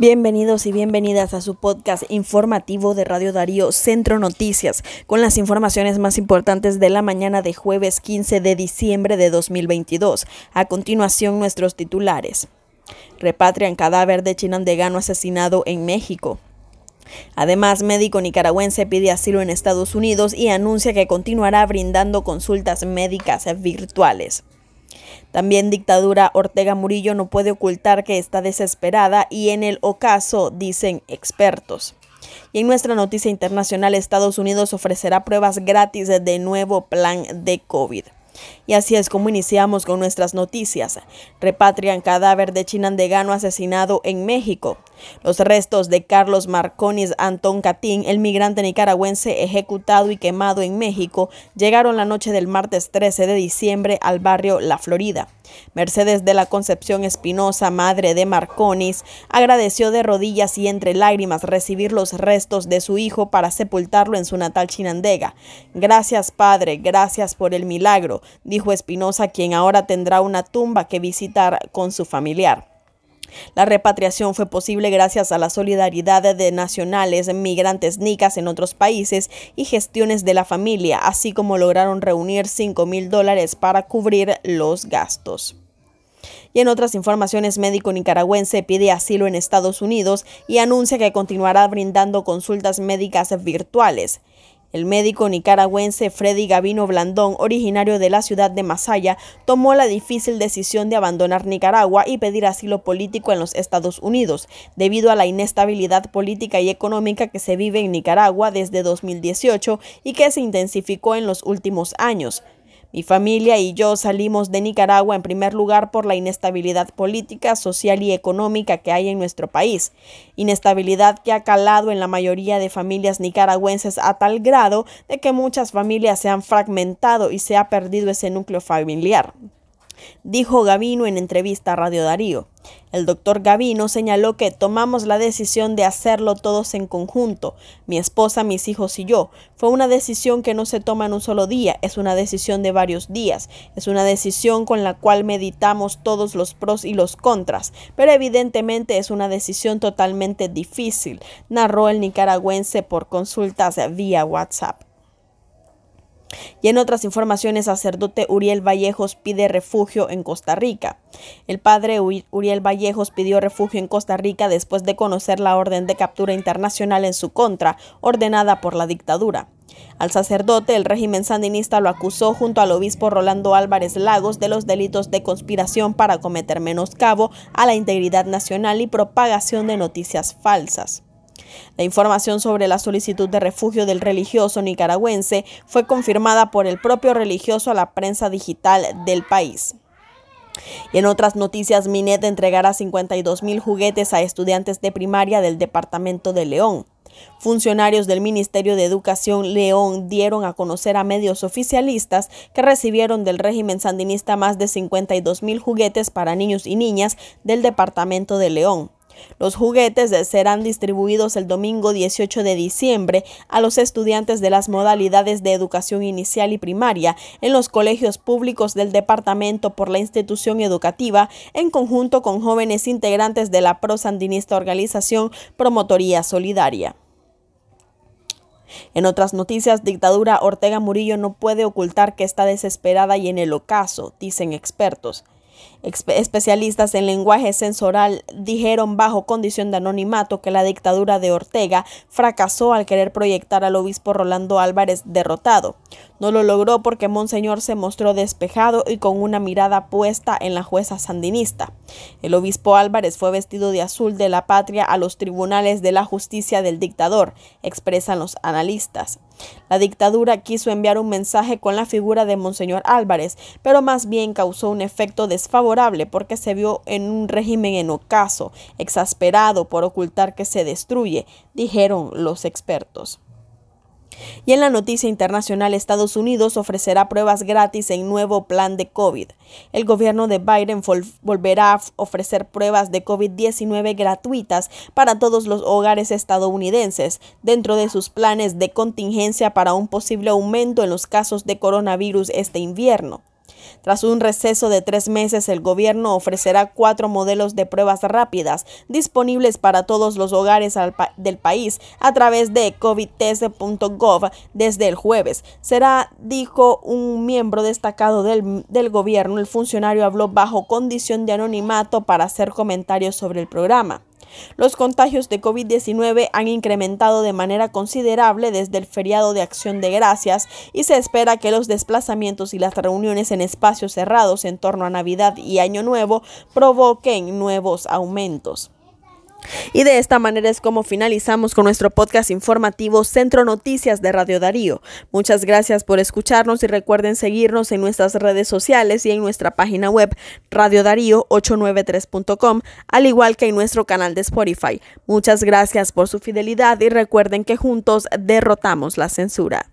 Bienvenidos y bienvenidas a su podcast informativo de Radio Darío Centro Noticias, con las informaciones más importantes de la mañana de jueves 15 de diciembre de 2022. A continuación, nuestros titulares. Repatrian cadáver de chinandegano asesinado en México. Además, médico nicaragüense pide asilo en Estados Unidos y anuncia que continuará brindando consultas médicas virtuales. También dictadura Ortega Murillo no puede ocultar que está desesperada y en el ocaso, dicen expertos. Y en nuestra noticia internacional, Estados Unidos ofrecerá pruebas gratis de nuevo plan de COVID. Y así es como iniciamos con nuestras noticias. Repatrian cadáver de chinandegano asesinado en México. Los restos de Carlos Marconis Antón Catín, el migrante nicaragüense ejecutado y quemado en México, llegaron la noche del martes 13 de diciembre al barrio La Florida. Mercedes de la Concepción Espinosa, madre de Marconis, agradeció de rodillas y entre lágrimas recibir los restos de su hijo para sepultarlo en su natal Chinandega. Gracias, padre, gracias por el milagro, dijo Espinosa, quien ahora tendrá una tumba que visitar con su familiar. La repatriación fue posible gracias a la solidaridad de nacionales, migrantes nicas en otros países y gestiones de la familia, así como lograron reunir 5 mil dólares para cubrir los gastos. Y en otras informaciones, médico nicaragüense pide asilo en Estados Unidos y anuncia que continuará brindando consultas médicas virtuales. El médico nicaragüense Freddy Gavino Blandón, originario de la ciudad de Masaya, tomó la difícil decisión de abandonar Nicaragua y pedir asilo político en los Estados Unidos, debido a la inestabilidad política y económica que se vive en Nicaragua desde 2018 y que se intensificó en los últimos años. Mi familia y yo salimos de Nicaragua en primer lugar por la inestabilidad política, social y económica que hay en nuestro país. Inestabilidad que ha calado en la mayoría de familias nicaragüenses a tal grado de que muchas familias se han fragmentado y se ha perdido ese núcleo familiar dijo Gavino en entrevista a Radio Darío. El doctor Gavino señaló que tomamos la decisión de hacerlo todos en conjunto, mi esposa, mis hijos y yo. Fue una decisión que no se toma en un solo día, es una decisión de varios días, es una decisión con la cual meditamos todos los pros y los contras, pero evidentemente es una decisión totalmente difícil, narró el nicaragüense por consultas vía WhatsApp. Y en otras informaciones, sacerdote Uriel Vallejos pide refugio en Costa Rica. El padre Uriel Vallejos pidió refugio en Costa Rica después de conocer la orden de captura internacional en su contra, ordenada por la dictadura. Al sacerdote, el régimen sandinista lo acusó junto al obispo Rolando Álvarez Lagos de los delitos de conspiración para cometer menoscabo a la integridad nacional y propagación de noticias falsas. La información sobre la solicitud de refugio del religioso nicaragüense fue confirmada por el propio religioso a la prensa digital del país. Y en otras noticias, Minet entregará 52 mil juguetes a estudiantes de primaria del departamento de León. Funcionarios del Ministerio de Educación León dieron a conocer a medios oficialistas que recibieron del régimen sandinista más de 52 mil juguetes para niños y niñas del departamento de León. Los juguetes serán distribuidos el domingo 18 de diciembre a los estudiantes de las modalidades de educación inicial y primaria en los colegios públicos del departamento por la institución educativa en conjunto con jóvenes integrantes de la prosandinista organización Promotoría Solidaria. En otras noticias, dictadura Ortega Murillo no puede ocultar que está desesperada y en el ocaso, dicen expertos. Especialistas en lenguaje censoral dijeron bajo condición de anonimato que la dictadura de Ortega fracasó al querer proyectar al obispo Rolando Álvarez derrotado. No lo logró porque Monseñor se mostró despejado y con una mirada puesta en la jueza sandinista. El obispo Álvarez fue vestido de azul de la patria a los tribunales de la justicia del dictador, expresan los analistas. La dictadura quiso enviar un mensaje con la figura de Monseñor Álvarez, pero más bien causó un efecto desfavorable porque se vio en un régimen en ocaso, exasperado por ocultar que se destruye, dijeron los expertos. Y en la noticia internacional, Estados Unidos ofrecerá pruebas gratis en nuevo plan de COVID. El gobierno de Biden volverá a ofrecer pruebas de COVID-19 gratuitas para todos los hogares estadounidenses dentro de sus planes de contingencia para un posible aumento en los casos de coronavirus este invierno. Tras un receso de tres meses, el gobierno ofrecerá cuatro modelos de pruebas rápidas disponibles para todos los hogares del país a través de covidtest.gov desde el jueves. Será, dijo un miembro destacado del, del gobierno, el funcionario habló bajo condición de anonimato para hacer comentarios sobre el programa. Los contagios de COVID-19 han incrementado de manera considerable desde el feriado de Acción de Gracias y se espera que los desplazamientos y las reuniones en espacios cerrados en torno a Navidad y Año Nuevo provoquen nuevos aumentos. Y de esta manera es como finalizamos con nuestro podcast informativo Centro Noticias de Radio Darío. Muchas gracias por escucharnos y recuerden seguirnos en nuestras redes sociales y en nuestra página web radiodarío893.com, al igual que en nuestro canal de Spotify. Muchas gracias por su fidelidad y recuerden que juntos derrotamos la censura.